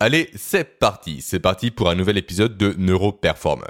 Allez, c'est parti, c'est parti pour un nouvel épisode de Neuroperformer.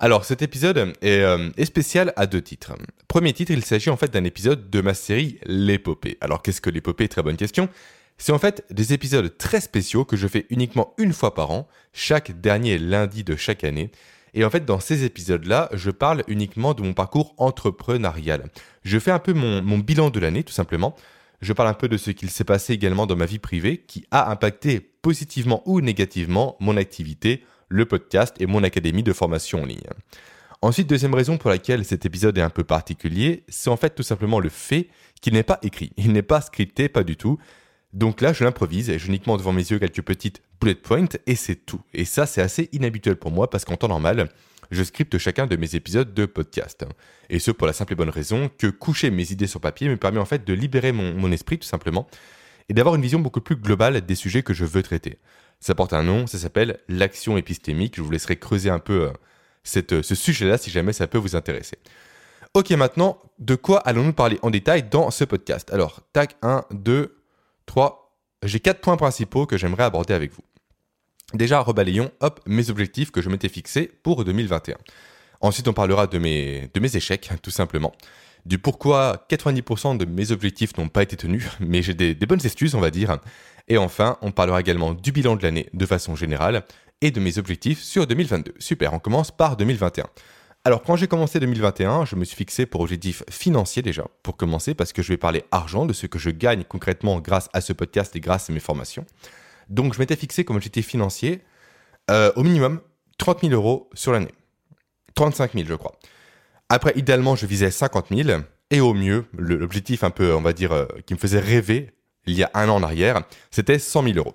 Alors cet épisode est, euh, est, spécial à deux titres. Premier titre, il s'agit en fait d'un épisode de ma série L'épopée. Alors qu'est-ce que l'épopée? Très bonne question. C'est en fait des épisodes très spéciaux que je fais uniquement une fois par an, chaque dernier lundi de chaque année. Et en fait, dans ces épisodes-là, je parle uniquement de mon parcours entrepreneurial. Je fais un peu mon, mon bilan de l'année, tout simplement. Je parle un peu de ce qu'il s'est passé également dans ma vie privée qui a impacté positivement ou négativement mon activité, le podcast et mon académie de formation en ligne. Ensuite, deuxième raison pour laquelle cet épisode est un peu particulier, c'est en fait tout simplement le fait qu'il n'est pas écrit, il n'est pas scripté, pas du tout. Donc là, je l'improvise et j'ai uniquement devant mes yeux quelques petites bullet points et c'est tout. Et ça, c'est assez inhabituel pour moi parce qu'en temps normal, je scripte chacun de mes épisodes de podcast. Et ce pour la simple et bonne raison que coucher mes idées sur papier me permet en fait de libérer mon, esprit tout simplement et d'avoir une vision beaucoup plus globale des sujets que je veux traiter. Ça porte un nom, ça s'appelle l'action épistémique. Je vous laisserai creuser un peu euh, cette, ce sujet-là si jamais ça peut vous intéresser. Ok, maintenant, de quoi allons-nous parler en détail dans ce podcast? Alors, tac, 1, 2, 3. J'ai quatre points principaux que j'aimerais aborder avec vous. Déjà, rebalayons, hop, mes objectifs que je m'étais fixés pour 2021. Ensuite, on parlera de mes, de mes échecs, tout simplement. Du pourquoi 90% de mes objectifs n'ont pas été tenus, mais j'ai des, bonnes excuses, on va dire. Et enfin, on parlera également du bilan de l'année de façon générale et de mes objectifs sur 2022. Super, on commence par 2021. Alors quand j'ai commencé 2021, je me suis fixé pour objectif financier déjà, pour commencer, parce que je vais parler argent, de ce que je gagne concrètement grâce à ce podcast et grâce à mes formations. Donc je m'étais fixé comme objectif financier euh, au minimum 30 000 euros sur l'année. 35 000 je crois. Après, idéalement, je visais 50 000. Et au mieux, l'objectif un peu, on va dire, euh, qui me faisait rêver il y a un an en arrière, c'était 100 000 euros.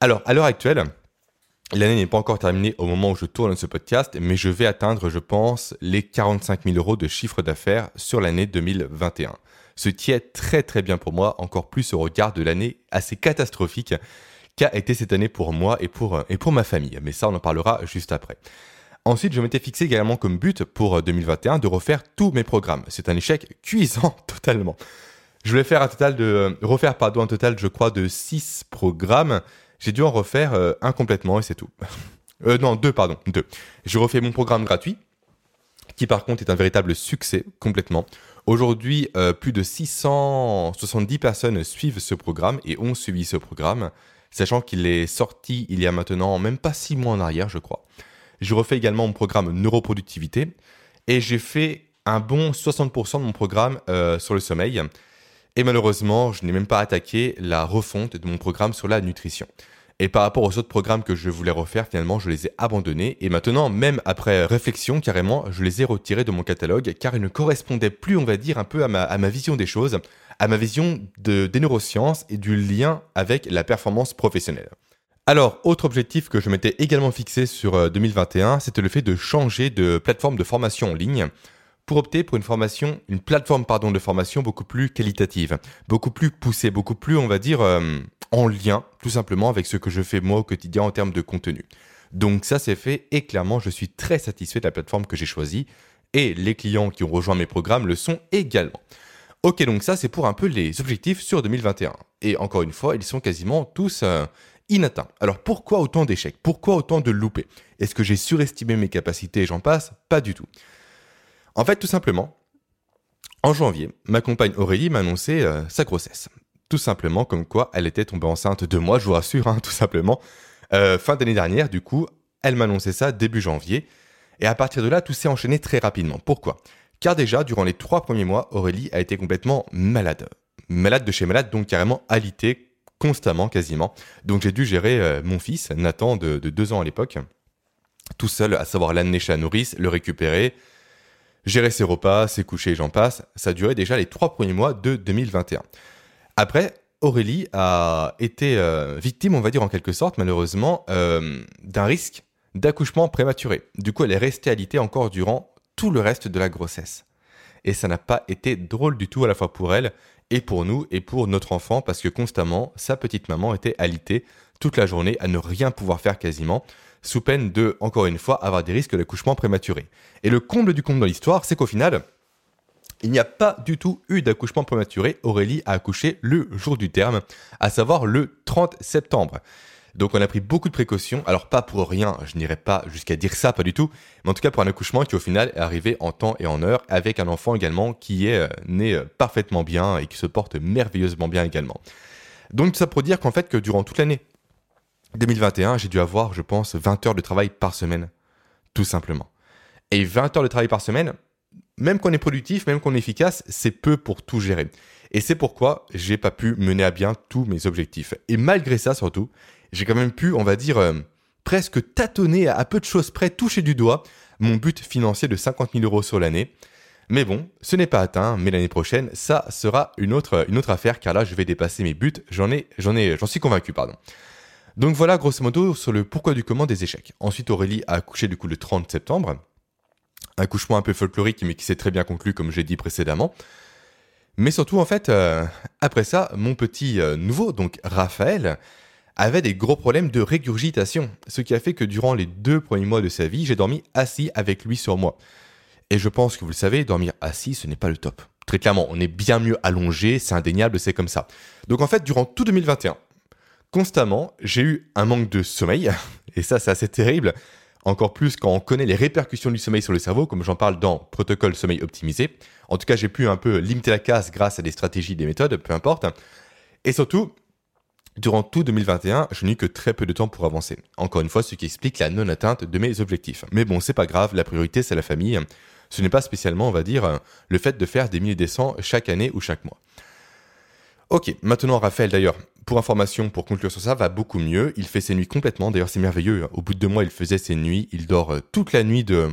Alors, à l'heure actuelle, l'année n'est pas encore terminée au moment où je tourne ce podcast, mais je vais atteindre, je pense, les 45 000 euros de chiffre d'affaires sur l'année 2021. Ce qui est très très bien pour moi, encore plus au regard de l'année assez catastrophique qu'a été cette année pour moi et pour, et pour ma famille. Mais ça, on en parlera juste après. Ensuite, je m'étais fixé également comme but pour 2021 de refaire tous mes programmes. C'est un échec cuisant totalement. Je voulais faire un total de refaire pardon un total je crois de 6 programmes. J'ai dû en refaire euh, un complètement et c'est tout. euh, non, deux pardon, deux. Je refais mon programme gratuit qui par contre est un véritable succès complètement. Aujourd'hui, euh, plus de 670 personnes suivent ce programme et ont suivi ce programme sachant qu'il est sorti il y a maintenant même pas six mois en arrière, je crois. Je refais également mon programme neuroproductivité et j'ai fait un bon 60% de mon programme euh, sur le sommeil. Et malheureusement, je n'ai même pas attaqué la refonte de mon programme sur la nutrition. Et par rapport aux autres programmes que je voulais refaire, finalement, je les ai abandonnés. Et maintenant, même après réflexion, carrément, je les ai retirés de mon catalogue car ils ne correspondaient plus, on va dire, un peu à ma, vision des choses à ma vision de, des neurosciences et du lien avec la performance professionnelle. Alors, autre objectif que je m'étais également fixé sur 2021, euh, c'était le fait de changer de plateforme de formation en ligne pour opter pour une formation, une plateforme pardon de formation beaucoup plus qualitative, beaucoup plus poussée, beaucoup plus, on va dire, euh, en lien tout simplement avec ce que je fais moi au quotidien en termes de contenu. Donc ça c'est fait et clairement je suis très satisfait de la plateforme que j'ai choisie et les clients qui ont rejoint mes programmes le sont également. Ok, donc ça c'est pour un peu les objectifs sur 2021. Et encore une fois, ils sont quasiment tous euh, inatteints. Alors pourquoi autant d'échecs? Pourquoi autant de loupés? Est-ce que j'ai surestimé mes capacités et j'en passe? Pas du tout. En fait, tout simplement, en janvier, ma compagne Aurélie m'a annoncé euh, sa grossesse. Tout simplement comme quoi elle était tombée enceinte de moi, je vous rassure, hein, tout simplement. Euh, fin d'année dernière, du coup, elle m'a annoncé ça début janvier. Et à partir de là, tout s'est enchaîné très rapidement. Pourquoi? Car déjà, durant les trois premiers mois, Aurélie a été complètement malade. Malade de chez malade, donc carrément alité, constamment quasiment. Donc j'ai dû gérer euh, mon fils, Nathan, de, deux ans à l'époque, tout seul, à savoir l'amener chez la nourrice, le récupérer, gérer ses repas, ses couchers, j'en passe. Ça duré déjà les trois premiers mois de 2021. Après, Aurélie a été euh, victime, on va dire en quelque sorte, malheureusement, euh, d'un risque d'accouchement prématuré. Du coup, elle est restée alitée encore durant tout le reste de la grossesse. Et ça n'a pas été drôle du tout à la fois pour elle et pour nous et pour notre enfant parce que constamment, sa petite maman était alitée toute la journée à ne rien pouvoir faire quasiment, sous peine de, encore une fois, avoir des risques d'accouchement prématuré. Et le comble du comble dans l'histoire, c'est qu'au final, il n'y a pas du tout eu d'accouchement prématuré. Aurélie a accouché le jour du terme, à savoir le 30 septembre. Donc on a pris beaucoup de précautions, alors pas pour rien, je n'irai pas jusqu'à dire ça, pas du tout, mais en tout cas pour un accouchement qui au final est arrivé en temps et en heure, avec un enfant également qui est euh, né euh, parfaitement bien et qui se porte merveilleusement bien également. Donc tout ça pour dire qu'en fait que durant toute l'année 2021, j'ai dû avoir, je pense, 20 heures de travail par semaine, tout simplement. Et 20 heures de travail par semaine, même qu'on est productif, même qu'on est efficace, c'est peu pour tout gérer. Et c'est pourquoi j'ai pas pu mener à bien tous mes objectifs. Et malgré ça, surtout, j'ai quand même pu, on va dire, euh, presque tâtonner à, peu de choses près, toucher du doigt mon but financier de 50 000 euros sur l'année. Mais bon, ce n'est pas atteint, mais l'année prochaine, ça sera une autre, une autre affaire, car là, je vais dépasser mes buts, j'en ai, j'en ai, j'en suis convaincu, pardon. Donc voilà, grosso modo, sur le pourquoi du comment des échecs. Ensuite, Aurélie a accouché du coup le 30 septembre. Accouchement un peu folklorique, mais qui s'est très bien conclu, comme j'ai dit précédemment. Mais surtout, en fait, euh, après ça, mon petit euh, nouveau, donc Raphaël, avait des gros problèmes de régurgitation, ce qui a fait que durant les deux premiers mois de sa vie, j'ai dormi assis avec lui sur moi. Et je pense que vous le savez, dormir assis, ce n'est pas le top. Très clairement, on est bien mieux allongé, c'est indéniable, c'est comme ça. Donc en fait, durant tout 2021, constamment, j'ai eu un manque de sommeil, et ça c'est assez terrible, encore plus quand on connaît les répercussions du sommeil sur le cerveau, comme j'en parle dans Protocole Sommeil Optimisé. En tout cas, j'ai pu un peu limiter la casse grâce à des stratégies, des méthodes, peu importe. Et surtout, Durant tout 2021, je n'ai eu que très peu de temps pour avancer. Encore une fois, ce qui explique la non-atteinte de mes objectifs. Mais bon, c'est pas grave, la priorité c'est la famille. Ce n'est pas spécialement, on va dire, le fait de faire des milliers des cents chaque année ou chaque mois. Ok, maintenant Raphaël d'ailleurs, pour information, pour conclure sur ça, va beaucoup mieux. Il fait ses nuits complètement, d'ailleurs c'est merveilleux. Au bout de deux mois, il faisait ses nuits, il dort euh, toute la nuit de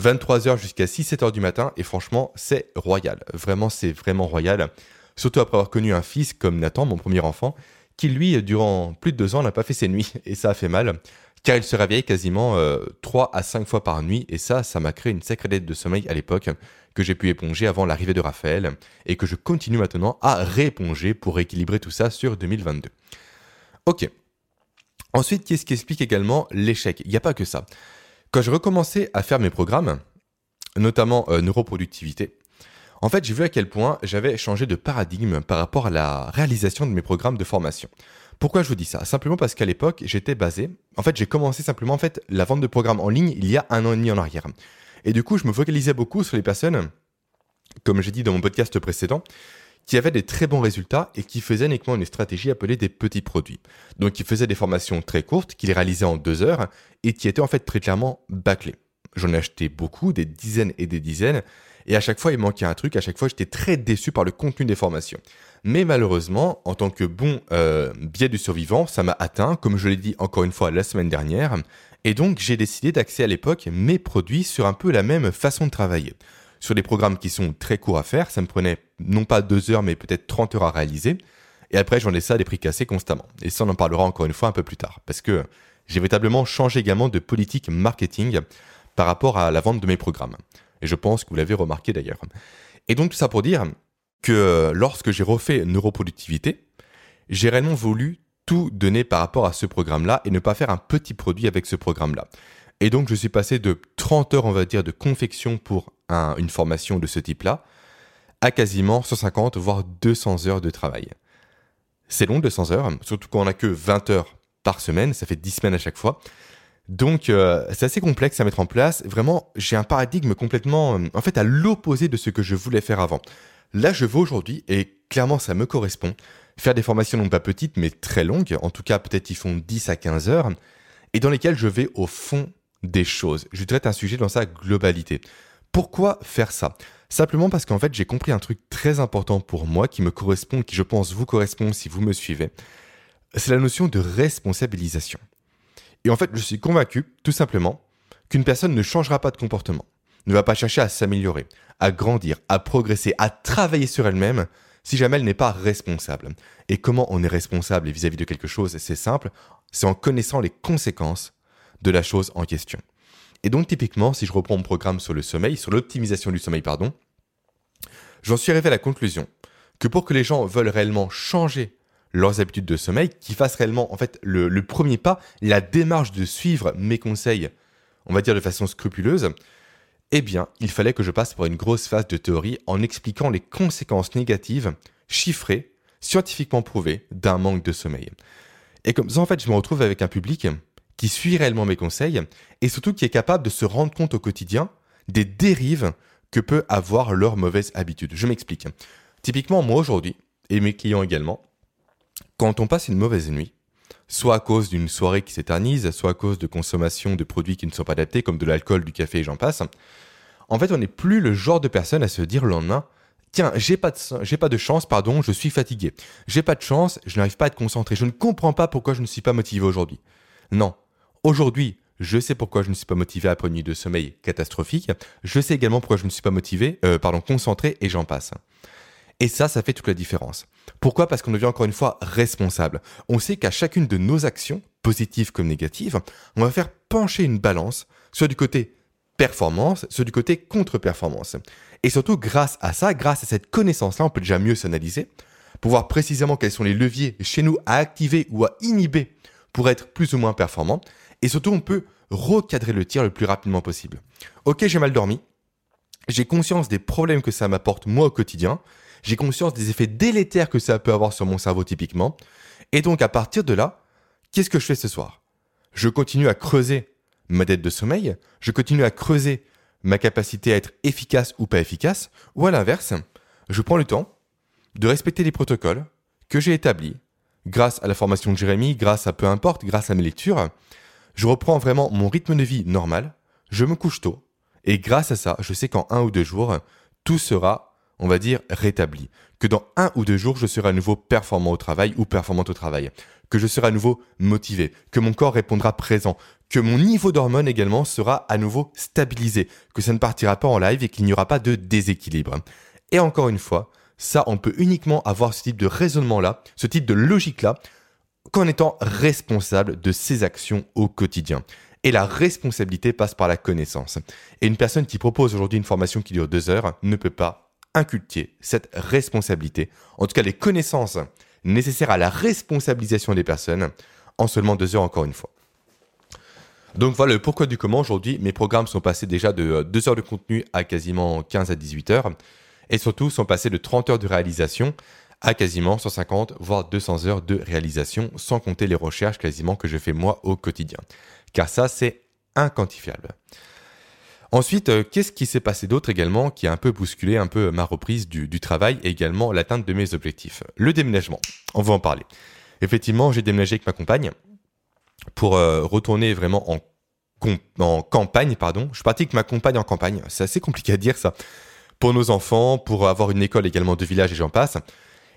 23h jusqu'à 6-7h du matin, et franchement, c'est royal. Vraiment, c'est vraiment royal. Surtout après avoir connu un fils comme Nathan, mon premier enfant, qui lui, durant plus de deux ans, n'a pas fait ses nuits, et ça a fait mal, car il se réveillait quasiment euh, trois à cinq fois par nuit, et ça, ça m'a créé une sacrée dette de sommeil à l'époque, que j'ai pu éponger avant l'arrivée de Raphaël, et que je continue maintenant à rééponger pour équilibrer tout ça sur 2022. Ok. Ensuite, qu'est-ce qui explique également l'échec? Il n'y a pas que ça. Quand je recommençais à faire mes programmes, notamment euh, neuroproductivité, en fait, j'ai vu à quel point j'avais changé de paradigme par rapport à la réalisation de mes programmes de formation. Pourquoi je vous dis ça? Simplement parce qu'à l'époque, j'étais basé. En fait, j'ai commencé simplement en fait la vente de programmes en ligne il y a un an et demi en arrière. Et du coup, je me focalisais beaucoup sur les personnes, comme j'ai dit dans mon podcast précédent, qui avaient des très bons résultats et qui faisaient uniquement une stratégie appelée des petits produits. Donc, qui faisaient des formations très courtes, qui les réalisaient en deux heures et qui étaient en fait très clairement bâclées. J'en ai acheté beaucoup, des dizaines et des dizaines, et à chaque fois, il manquait un truc. À chaque fois, j'étais très déçu par le contenu des formations. Mais malheureusement, en tant que bon euh, biais du survivant, ça m'a atteint, comme je l'ai dit encore une fois la semaine dernière. Et donc, j'ai décidé d'axer à l'époque mes produits sur un peu la même façon de travailler. Sur des programmes qui sont très courts à faire, ça me prenait non pas deux heures, mais peut-être 30 heures à réaliser. Et après, j'en ai ça à des prix cassés constamment. Et ça, on en parlera encore une fois un peu plus tard. Parce que j'ai véritablement changé également de politique marketing par rapport à la vente de mes programmes. Et je pense que vous l'avez remarqué d'ailleurs. Et donc tout ça pour dire que lorsque j'ai refait neuroproductivité, j'ai réellement voulu tout donner par rapport à ce programme-là et ne pas faire un petit produit avec ce programme-là. Et donc je suis passé de 30 heures, on va dire, de confection pour une formation de ce type-là, à quasiment 150, voire 200 heures de travail. C'est long, 200 heures, surtout quand on n'a que 20 heures par semaine, ça fait 10 semaines à chaque fois. Donc euh, c'est assez complexe à mettre en place. Vraiment, j'ai un paradigme complètement, euh, en fait, à l'opposé de ce que je voulais faire avant. Là, je veux aujourd'hui, et clairement ça me correspond, faire des formations non pas petites, mais très longues, en tout cas peut-être ils font 10 à 15 heures, et dans lesquelles je vais au fond des choses. Je traite un sujet dans sa globalité. Pourquoi faire ça? Simplement parce qu'en fait j'ai compris un truc très important pour moi qui me correspond, qui je pense vous correspond si vous me suivez. C'est la notion de responsabilisation. Et en fait, je suis convaincu, tout simplement, qu'une personne ne changera pas de comportement, ne va pas chercher à s'améliorer, à grandir, à progresser, à travailler sur elle-même, si jamais elle n'est pas responsable. Et comment on est responsable vis-à-vis de quelque chose C'est simple, c'est en connaissant les conséquences de la chose en question. Et donc typiquement, si je reprends mon programme sur le sommeil, sur l'optimisation du sommeil, pardon, j'en suis arrivé à la conclusion que pour que les gens veulent réellement changer leurs habitudes de sommeil, qui fassent réellement en fait le, premier pas, la démarche de suivre mes conseils, on va dire de façon scrupuleuse, eh bien, il fallait que je passe par une grosse phase de théorie en expliquant les conséquences négatives, chiffrées, scientifiquement prouvées, d'un manque de sommeil. Et comme ça, en fait, je me retrouve avec un public qui suit réellement mes conseils et surtout qui est capable de se rendre compte au quotidien des dérives que peut avoir leur mauvaise habitude. Je m'explique. Typiquement, moi aujourd'hui, et mes clients également, quand on passe une mauvaise nuit, soit à cause d'une soirée qui s'éternise, soit à cause de consommation de produits qui ne sont pas adaptés, comme de l'alcool, du café et j'en passe, en fait, on n'est plus le genre de personne à se dire le lendemain, tiens, j'ai pas de, pas de chance, pardon, je suis fatigué. J'ai pas de chance, je n'arrive pas à être concentré. Je ne comprends pas pourquoi je ne suis pas motivé aujourd'hui. Non. Aujourd'hui, je sais pourquoi je ne suis pas motivé après une nuit de sommeil catastrophique. Je sais également pourquoi je ne suis pas motivé, euh, pardon, concentré et j'en passe. Et ça, ça fait toute la différence. Pourquoi? Parce qu'on devient encore une fois responsable. On sait qu'à chacune de nos actions, positives comme négatives, on va faire pencher une balance, soit du côté performance, soit du côté contre-performance. Et surtout, grâce à ça, grâce à cette connaissance-là, on peut déjà mieux s'analyser, pour voir précisément quels sont les leviers chez nous à activer ou à inhiber pour être plus ou moins performant. Et surtout, on peut recadrer le tir le plus rapidement possible. Ok, j'ai mal dormi. J'ai conscience des problèmes que ça m'apporte moi au quotidien. J'ai conscience des effets délétères que ça peut avoir sur mon cerveau typiquement. Et donc, à partir de là, qu'est-ce que je fais ce soir? Je continue à creuser ma dette de sommeil, je continue à creuser ma capacité à être efficace ou pas efficace, ou à l'inverse, je prends le temps de respecter les protocoles que j'ai établis grâce à la formation de Jérémy, grâce à peu importe, grâce à mes lectures. Je reprends vraiment mon rythme de vie normal, je me couche tôt, et grâce à ça, je sais qu'en un ou deux jours, tout sera, on va dire, rétabli. Que dans un ou deux jours, je serai à nouveau performant au travail ou performante au travail. Que je serai à nouveau motivé. Que mon corps répondra présent que mon niveau d'hormones également sera à nouveau stabilisé, que ça ne partira pas en live et qu'il n'y aura pas de déséquilibre. Et encore une fois, ça, on peut uniquement avoir ce type de raisonnement-là, ce type de logique-là, qu'en étant responsable de ses actions au quotidien. Et la responsabilité passe par la connaissance. Et une personne qui propose aujourd'hui une formation qui dure deux heures ne peut pas inculquer cette responsabilité, en tout cas les connaissances nécessaires à la responsabilisation des personnes, en seulement deux heures encore une fois. Donc voilà le pourquoi du comment. Aujourd'hui, mes programmes sont passés déjà de 2 euh, heures de contenu à quasiment 15 à 18 heures. Et surtout, sont passés de 30 heures de réalisation à quasiment 150, voire 200 heures de réalisation, sans compter les recherches quasiment que je fais moi au quotidien. Car ça, c'est inquantifiable. Ensuite, euh, qu'est-ce qui s'est passé d'autre également qui a un peu bousculé un peu ma reprise du, travail et également l'atteinte de mes objectifs? Le déménagement. On va en parler. Effectivement, j'ai déménagé avec ma compagne pour euh, retourner vraiment en, campagne, pardon. Je pratique ma compagne en campagne. C'est assez compliqué à dire ça. Pour nos enfants, pour avoir une école également de village et j'en passe.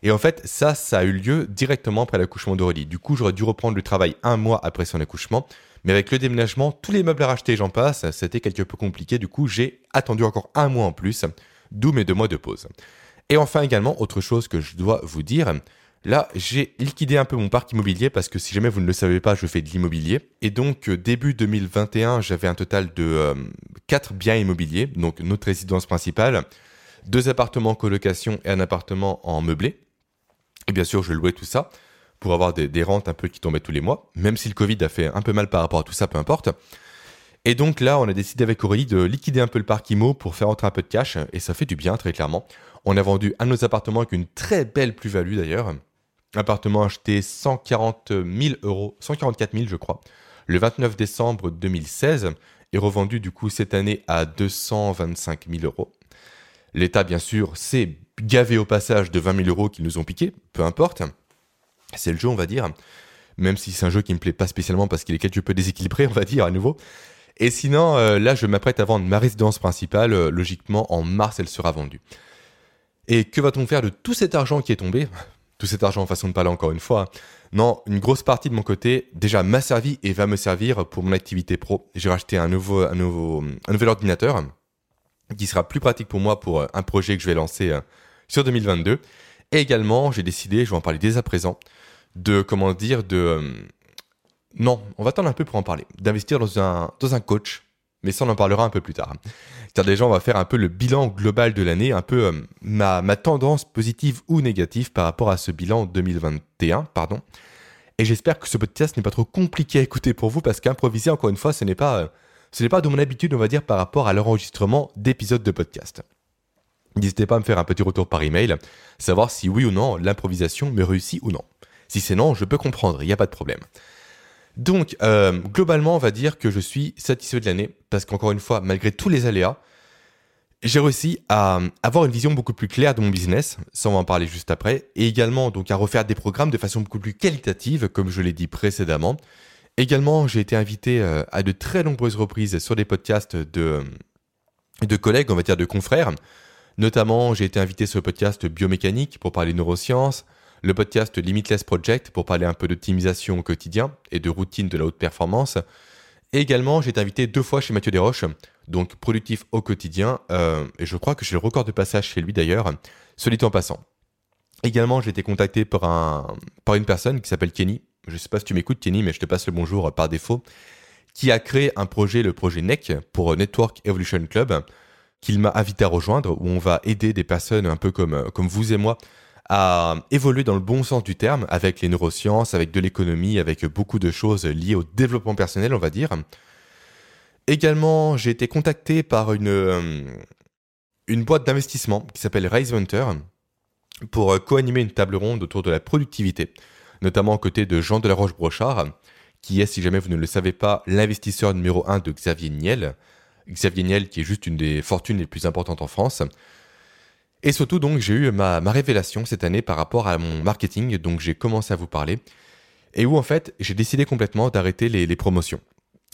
Et en fait, ça, ça a eu lieu directement après l'accouchement d'Aurélie. Du coup, j'aurais dû reprendre le travail un mois après son accouchement. Mais avec le déménagement, tous les meubles à racheter, j'en passe, c'était quelque peu compliqué. Du coup, j'ai attendu encore un mois en plus, d'où mes deux mois de pause. Et enfin également, autre chose que je dois vous dire, Là, j'ai liquidé un peu mon parc immobilier parce que si jamais vous ne le savez pas, je fais de l'immobilier. Et donc, euh, début 2021, j'avais un total de 4 euh, biens immobiliers, donc notre résidence principale, deux appartements en colocation et un appartement en meublé. Et bien sûr, je louais tout ça pour avoir des, rentes un peu qui tombaient tous les mois, même si le Covid a fait un peu mal par rapport à tout ça, peu importe. Et donc là, on a décidé avec Aurélie de liquider un peu le parc IMO pour faire entrer un peu de cash, et ça fait du bien, très clairement. On a vendu un de nos appartements avec une très belle plus-value d'ailleurs. Appartement acheté 140 000 euros, 144 000 je crois, le 29 décembre 2016 et revendu du coup cette année à 225 000 euros. L'État bien sûr s'est gavé au passage de 20 000 euros qu'ils nous ont piqué, peu importe. C'est le jeu on va dire, même si c'est un jeu qui me plaît pas spécialement parce qu'il est quelque peu déséquilibré on va dire à nouveau. Et sinon euh, là je m'apprête à vendre ma résidence principale, euh, logiquement en mars elle sera vendue. Et que va-t-on faire de tout cet argent qui est tombé? Tout cet argent en façon de parler encore une fois. Non, une grosse partie de mon côté déjà m'a servi et va me servir pour mon activité pro. J'ai racheté un un nouvel ordinateur qui sera plus pratique pour moi pour euh, un projet que je vais lancer sur 2022. Et également, j'ai décidé, je vais en parler dès à présent, de comment dire, de euh, non, on va attendre un peu pour en parler, d'investir dans un dans un coach mais ça on en parlera un peu plus tard. Car déjà on va faire un peu le bilan global de l'année, un peu euh, ma, ma, tendance positive ou négative par rapport à ce bilan 2021, pardon. Et j'espère que ce podcast n'est pas trop compliqué à écouter pour vous parce qu'improviser encore une fois ce n'est pas euh, ce n'est pas de mon habitude on va dire par rapport à l'enregistrement d'épisodes de podcast. N'hésitez pas à me faire un petit retour par email, savoir si oui ou non l'improvisation me réussit ou non. Si c'est non, je peux comprendre, il n'y a pas de problème. Donc, euh, globalement, on va dire que je suis satisfait de l'année, parce qu'encore une fois, malgré tous les aléas, j'ai réussi à avoir une vision beaucoup plus claire de mon business, ça on va en parler juste après, et également donc à refaire des programmes de façon beaucoup plus qualitative, comme je l'ai dit précédemment. Également, j'ai été invité euh, à de très nombreuses reprises sur des podcasts de, de collègues, on va dire de confrères. Notamment, j'ai été invité sur le podcast Biomécanique pour parler neurosciences, le podcast Limitless Project pour parler un peu d'optimisation au quotidien et de routine de la haute performance. Et également, j'ai été invité deux fois chez Mathieu Desroches, donc productif au quotidien, euh, et je crois que j'ai le record de passage chez lui d'ailleurs, solide en passant. Également, j'ai été contacté par, par une personne qui s'appelle Kenny. Je ne sais pas si tu m'écoutes, Kenny, mais je te passe le bonjour par défaut. Qui a créé un projet, le projet NEC, pour Network Evolution Club, qu'il m'a invité à rejoindre, où on va aider des personnes un peu comme, comme vous et moi à évoluer dans le bon sens du terme, avec les neurosciences, avec de l'économie, avec beaucoup de choses liées au développement personnel, on va dire. Également, j'ai été contacté par une, euh, boîte d'investissement qui s'appelle Raise Hunter pour euh, co-animer une table ronde autour de la productivité, notamment aux côtés de Jean Delaroche-Brochard, qui est, si jamais vous ne le savez pas, l'investisseur numéro 1 de Xavier Niel. Xavier Niel, qui est juste une des fortunes les plus importantes en France. Et surtout, donc, j'ai eu ma, révélation cette année par rapport à mon marketing, donc j'ai commencé à vous parler, et où en fait, j'ai décidé complètement d'arrêter les, promotions.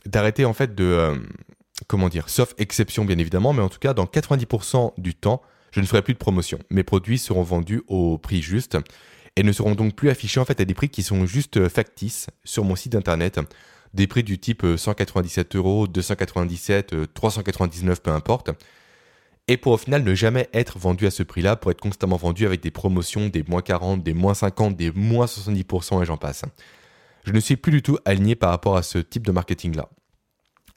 D'arrêter en fait de. Euh, comment dire Sauf exception, bien évidemment, mais en tout cas, dans 90% du temps, je ne ferai plus de promotion. Mes produits seront vendus au prix juste et ne seront donc plus affichés en fait à des prix qui sont juste euh, factices sur mon site internet. Des prix du type 197 euh, euros, 297, 399, peu importe et pour au final ne jamais être vendu à ce prix-là, pour être constamment vendu avec des promotions des moins 40, des moins 50, des moins 70% et j'en passe. Je ne suis plus du tout aligné par rapport à ce type de marketing-là.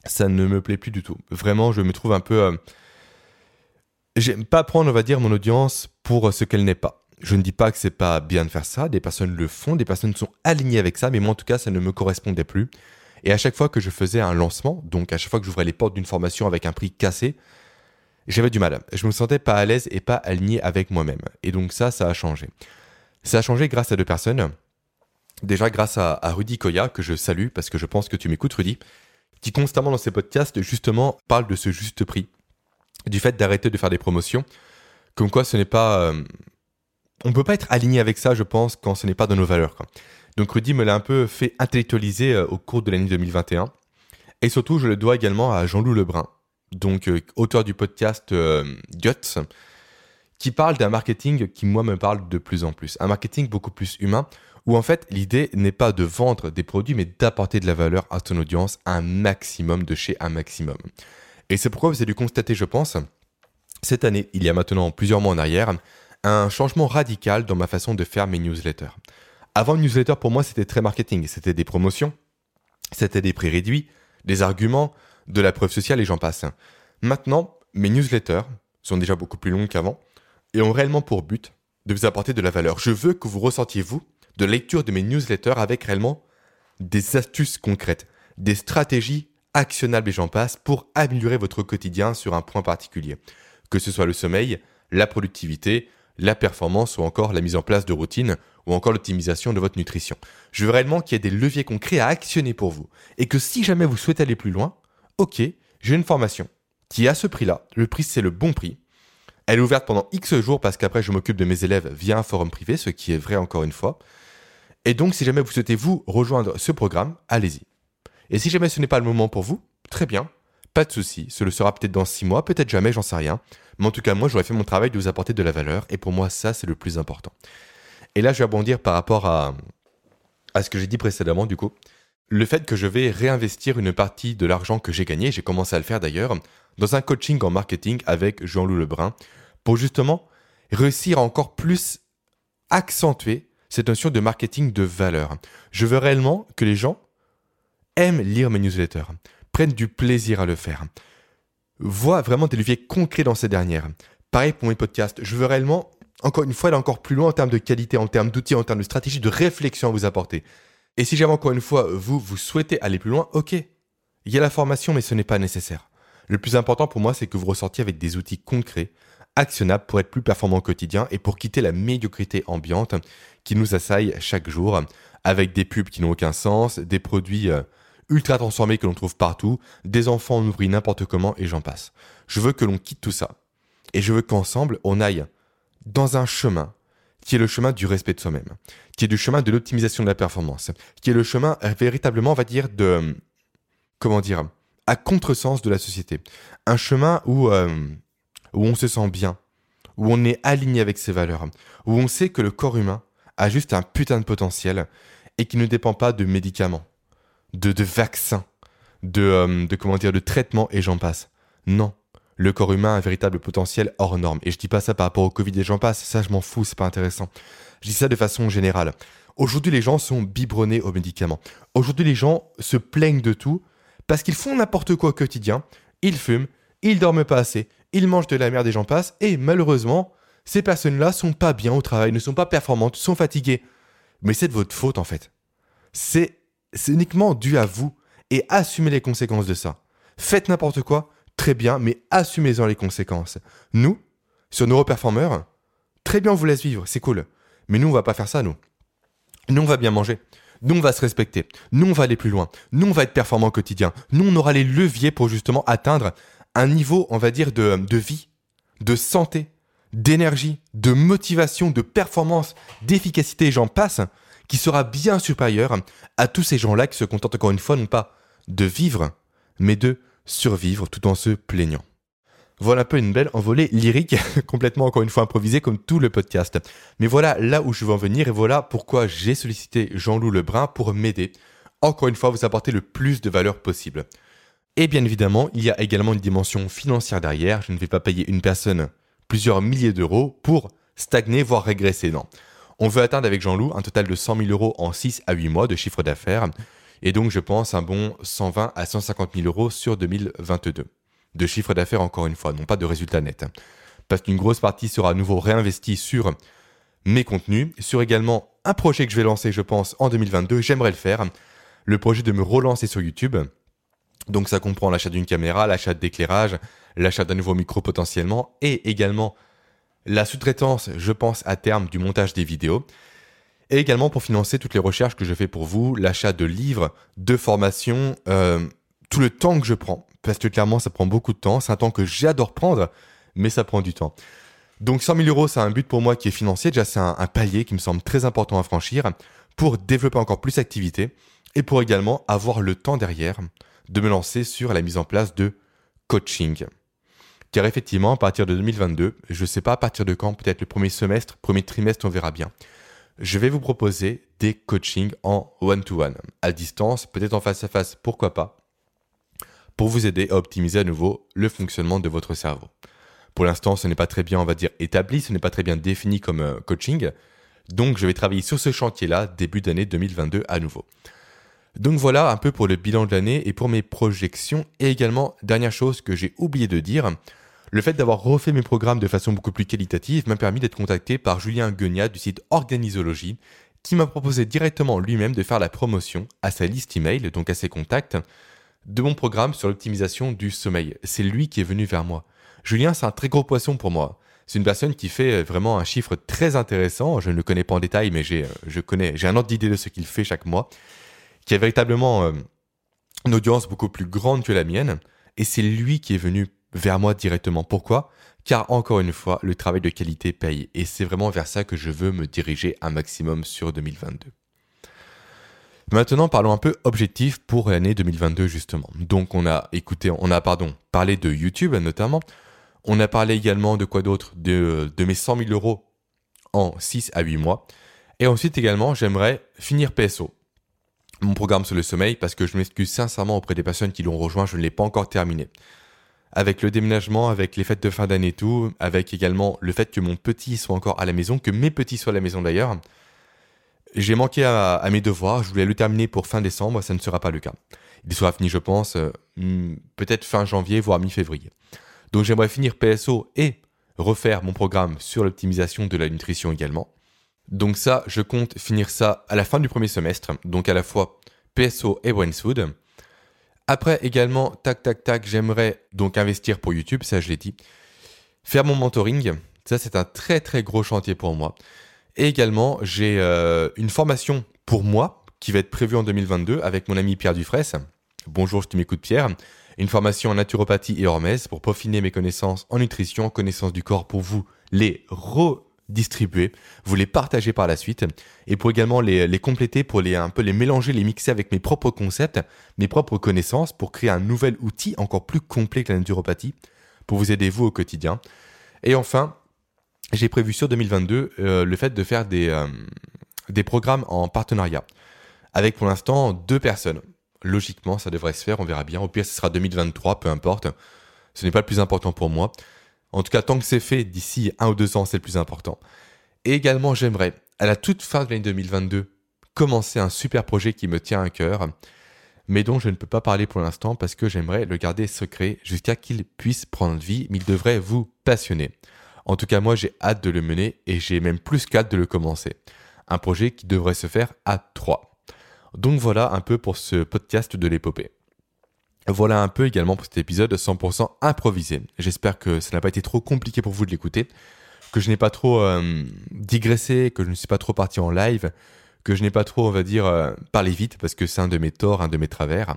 Ça ne me plaît plus du tout. Vraiment, je me trouve un peu... Euh, j'aime pas prendre, on va dire, mon audience pour ce qu'elle n'est pas. Je ne dis pas que c'est pas bien de faire ça, des personnes le font, des personnes sont alignées avec ça, mais moi en tout cas, ça ne me correspondait plus. Et à chaque fois que je faisais un lancement, donc à chaque fois que j'ouvrais les portes d'une formation avec un prix cassé, j'avais du mal. Je me sentais pas à l'aise et pas aligné avec moi-même. Et donc ça, ça a changé. Ça a changé grâce à deux personnes. Déjà grâce à, Rudy Koya, que je salue parce que je pense que tu m'écoutes Rudy, qui constamment dans ses podcasts justement parle de ce juste prix, du fait d'arrêter de faire des promotions, comme quoi ce n'est pas... Euh, on peut pas être aligné avec ça, je pense, quand ce n'est pas dans nos valeurs. Donc Rudy me l'a un peu fait intellectualiser euh, au cours de l'année 2021. Et surtout, je le dois également à Jean-Loup Lebrun, donc euh, auteur du podcast euh, Guts, qui parle d'un marketing qui, moi, me parle de plus en plus. Un marketing beaucoup plus humain, où en fait, l'idée n'est pas de vendre des produits, mais d'apporter de la valeur à ton audience, un maximum de chez un maximum. Et c'est pourquoi vous avez dû constater, je pense, cette année, il y a maintenant plusieurs mois en arrière, un changement radical dans ma façon de faire mes newsletters. Avant, une newsletter, pour moi, c'était très marketing. C'était des promotions, c'était des prix réduits, des arguments, de la preuve sociale et j'en passe. Maintenant, mes newsletters sont déjà beaucoup plus longues qu'avant et ont réellement pour but de vous apporter de la valeur. Je veux que vous ressentiez, vous, de lecture de mes newsletters avec réellement des astuces concrètes, des stratégies actionnables et j'en passe pour améliorer votre quotidien sur un point particulier. Que ce soit le sommeil, la productivité, la performance ou encore la mise en place de routines ou encore l'optimisation de votre nutrition. Je veux réellement qu'il y ait des leviers concrets à actionner pour vous et que si jamais vous souhaitez aller plus loin, ok, j'ai une formation qui est à ce prix-là. Le prix, c'est le bon prix. Elle est ouverte pendant X jours parce qu'après, je m'occupe de mes élèves via un forum privé, ce qui est vrai encore une fois. Et donc, si jamais vous souhaitez vous rejoindre ce programme, allez-y. Et si jamais ce n'est pas le moment pour vous, très bien, pas de souci. Ce le sera peut-être dans 6 mois, peut-être jamais, j'en sais rien. Mais en tout cas, moi, j'aurais fait mon travail de vous apporter de la valeur. Et pour moi, ça, c'est le plus important. Et là, je vais rebondir par rapport à, à ce que j'ai dit précédemment, du coup le fait que je vais réinvestir une partie de l'argent que j'ai gagné, j'ai commencé à le faire d'ailleurs, dans un coaching en marketing avec Jean-Loup Lebrun, pour justement réussir à encore plus accentuer cette notion de marketing de valeur. Je veux réellement que les gens aiment lire mes newsletters, prennent du plaisir à le faire, voient vraiment des leviers concrets dans ces dernières. Pareil pour mes podcasts, je veux réellement, encore une fois, aller encore plus loin en termes de qualité, en termes d'outils, en termes de stratégie, de réflexion à vous apporter. Et si jamais encore une fois, vous, vous souhaitez aller plus loin, ok. Il y a la formation, mais ce n'est pas nécessaire. Le plus important pour moi, c'est que vous ressortiez avec des outils concrets, actionnables pour être plus performants au quotidien et pour quitter la médiocrité ambiante qui nous assaille chaque jour, avec des pubs qui n'ont aucun sens, des produits euh, ultra transformés que l'on trouve partout, des enfants nourris n'importe comment et j'en passe. Je veux que l'on quitte tout ça. Et je veux qu'ensemble, on aille dans un chemin qui est le chemin du respect de soi-même, qui est du chemin de l'optimisation de la performance, qui est le chemin véritablement, on va dire, de... Comment dire À contresens de la société. Un chemin où, euh, où on se sent bien, où on est aligné avec ses valeurs, où on sait que le corps humain a juste un putain de potentiel et qui ne dépend pas de médicaments, de, de vaccins, de, euh, de, comment dire, de traitements et j'en passe. Non. Le corps humain a un véritable potentiel hors norme. Et je dis pas ça par rapport au Covid et j'en passe, ça je m'en fous, c'est pas intéressant. Je dis ça de façon générale. Aujourd'hui, les gens sont biberonnés aux médicaments. Aujourd'hui, les gens se plaignent de tout parce qu'ils font n'importe quoi au quotidien. Ils fument, ils dorment pas assez, ils mangent de la merde et j'en passe. Et malheureusement, ces personnes-là sont pas bien au travail, ne sont pas performantes, sont fatiguées. Mais c'est de votre faute en fait. C'est uniquement dû à vous et assumez les conséquences de ça. Faites n'importe quoi, très bien, mais assumez-en les conséquences. Nous, sur Neuroperformer, très bien on vous laisse vivre, c'est cool. Mais nous, on va pas faire ça, nous. Nous, on va bien manger. Nous, on va se respecter. Nous, on va aller plus loin. Nous, on va être performant au quotidien. Nous, on aura les leviers pour justement atteindre un niveau, on va dire, de, de vie, de santé, d'énergie, de motivation, de performance, d'efficacité, j'en passe, qui sera bien supérieur à tous ces gens-là qui se contentent encore une fois non pas de vivre, mais de survivre tout en se plaignant. Voilà un peu une belle envolée lyrique, complètement encore une fois improvisée comme tout le podcast. Mais voilà là où je veux en venir et voilà pourquoi j'ai sollicité Jean-Loup Lebrun pour m'aider, encore une fois, vous apporter le plus de valeur possible. Et bien évidemment, il y a également une dimension financière derrière. Je ne vais pas payer une personne plusieurs milliers d'euros pour stagner, voire régresser. Non. On veut atteindre avec Jean-Loup un total de 100 000 euros en 6 à 8 mois de chiffre d'affaires. Et donc, je pense un bon 120 à 150 000 euros sur 2022. De chiffre d'affaires, encore une fois, non pas de résultats nets. Parce qu'une grosse partie sera à nouveau réinvestie sur mes contenus, sur également un projet que je vais lancer, je pense, en 2022. J'aimerais le faire. Le projet de me relancer sur YouTube. Donc, ça comprend l'achat d'une caméra, l'achat d'éclairage, l'achat d'un nouveau micro potentiellement, et également la sous-traitance, je pense, à terme du montage des vidéos et également pour financer toutes les recherches que je fais pour vous, l'achat de livres, de formations, euh, tout le temps que je prends, parce que clairement ça prend beaucoup de temps, c'est un temps que j'adore prendre, mais ça prend du temps. Donc 100 000 euros, c'est un but pour moi qui est financier, déjà c'est un, palier qui me semble très important à franchir pour développer encore plus d'activités et pour également avoir le temps derrière de me lancer sur la mise en place de coaching. Car effectivement, à partir de 2022, je ne sais pas à partir de quand, peut-être le premier semestre, premier trimestre, on verra bien je vais vous proposer des coachings en one-to-one, à distance, peut-être en face-à-face, pourquoi pas, pour vous aider à optimiser à nouveau le fonctionnement de votre cerveau. Pour l'instant, ce n'est pas très bien, on va dire, établi, ce n'est pas très bien défini comme euh, coaching, donc je vais travailler sur ce chantier-là début d'année 2022 à nouveau. Donc voilà un peu pour le bilan de l'année et pour mes projections. Et également, dernière chose que j'ai oublié de dire, le fait d'avoir refait mes programmes de façon beaucoup plus qualitative m'a permis d'être contacté par Julien Guegnat du site Organisologie, qui m'a proposé directement lui-même de faire la promotion à sa liste email, donc à ses contacts, de mon programme sur l'optimisation du sommeil. C'est lui qui est venu vers moi. Julien, c'est un très gros poisson pour moi. C'est une personne qui fait vraiment un chiffre très intéressant. Je ne le connais pas en détail, mais j'ai, euh, j'ai un ordre d'idée de ce qu'il fait chaque mois, qui a véritablement euh, une audience beaucoup plus grande que la mienne. Et c'est lui qui est venu vers moi directement. Pourquoi? Car encore une fois, le travail de qualité paye. Et c'est vraiment vers ça que je veux me diriger un maximum sur 2022. Maintenant, parlons un peu objectif pour l'année 2022 justement. Donc on a écouté, on a pardon, parlé de YouTube notamment. On a parlé également de quoi d'autre? De, de mes 100 000 euros en 6 à 8 mois. Et ensuite également, j'aimerais finir PSO, mon programme sur le sommeil, parce que je m'excuse sincèrement auprès des personnes qui l'ont rejoint, je ne l'ai pas encore terminé avec le déménagement, avec les fêtes de fin d'année et tout, avec également le fait que mon petit soit encore à la maison, que mes petits soient à la maison d'ailleurs, j'ai manqué à, mes devoirs, je voulais le terminer pour fin décembre, ça ne sera pas le cas. Il sera fini, je pense, euh, hmm, peut-être fin janvier, voire mi-février. Donc j'aimerais finir PSO et refaire mon programme sur l'optimisation de la nutrition également. Donc ça, je compte finir ça à la fin du premier semestre, donc à la fois PSO et Food. Après également, tac tac tac, j'aimerais donc investir pour YouTube, ça je l'ai dit. faire mon mentoring. Ça, c'est un très très gros chantier pour moi. Et également, j'ai euh, une formation pour moi qui va être prévue en 2022 avec mon ami Pierre Dufresne. Bonjour, je te m'écoute Pierre. Une formation en naturopathie et hormèse pour peaufiner mes connaissances en nutrition, connaissances du corps pour vous les redistribuer, vous les partager par la suite et pour également les, compléter, pour les un peu les mélanger, les mixer avec mes propres concepts, mes propres connaissances pour créer un nouvel outil encore plus complet que la naturopathie pour vous aider vous au quotidien. Et enfin, j'ai prévu sur 2022 euh, le fait de faire des, euh, des programmes en partenariat avec pour l'instant deux personnes. Logiquement, ça devrait se faire, on verra bien. Au pire, ce sera 2023, peu importe. Ce n'est pas le plus important pour moi. En tout cas, tant que c'est fait, d'ici un ou deux ans, c'est le plus important. Et également, j'aimerais, à la toute fin de l'année 2022, commencer un super projet qui me tient à cœur, mais dont je ne peux pas parler pour l'instant parce que j'aimerais le garder secret jusqu'à qu'il puisse prendre vie, mais il devrait vous passionner. En tout cas, moi, j'ai hâte de le mener et j'ai même plus qu'hâte de le commencer. Un projet qui devrait se faire à trois. Donc voilà un peu pour ce podcast de l'épopée. Voilà un peu également pour cet épisode 100% improvisé. J'espère que ça n'a pas été trop compliqué pour vous de l'écouter, que je n'ai pas trop euh, digressé, que je ne suis pas trop parti en live, que je n'ai pas trop, on va dire, euh, parlé vite, parce que c'est un de mes torts, un de mes travers.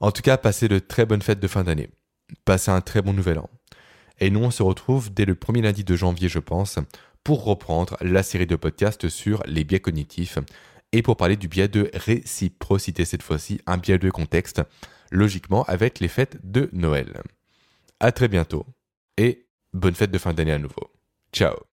En tout cas, passez de très bonnes fêtes de fin d'année. Passez un très bon nouvel an. Et nous, on se retrouve dès le premier lundi de janvier, je pense, pour reprendre la série de podcasts sur les biais cognitifs et pour parler du biais de réciprocité cette fois-ci, un biais de contexte, logiquement avec les fêtes de Noël. À très bientôt et bonne fête de fin d'année à nouveau. Ciao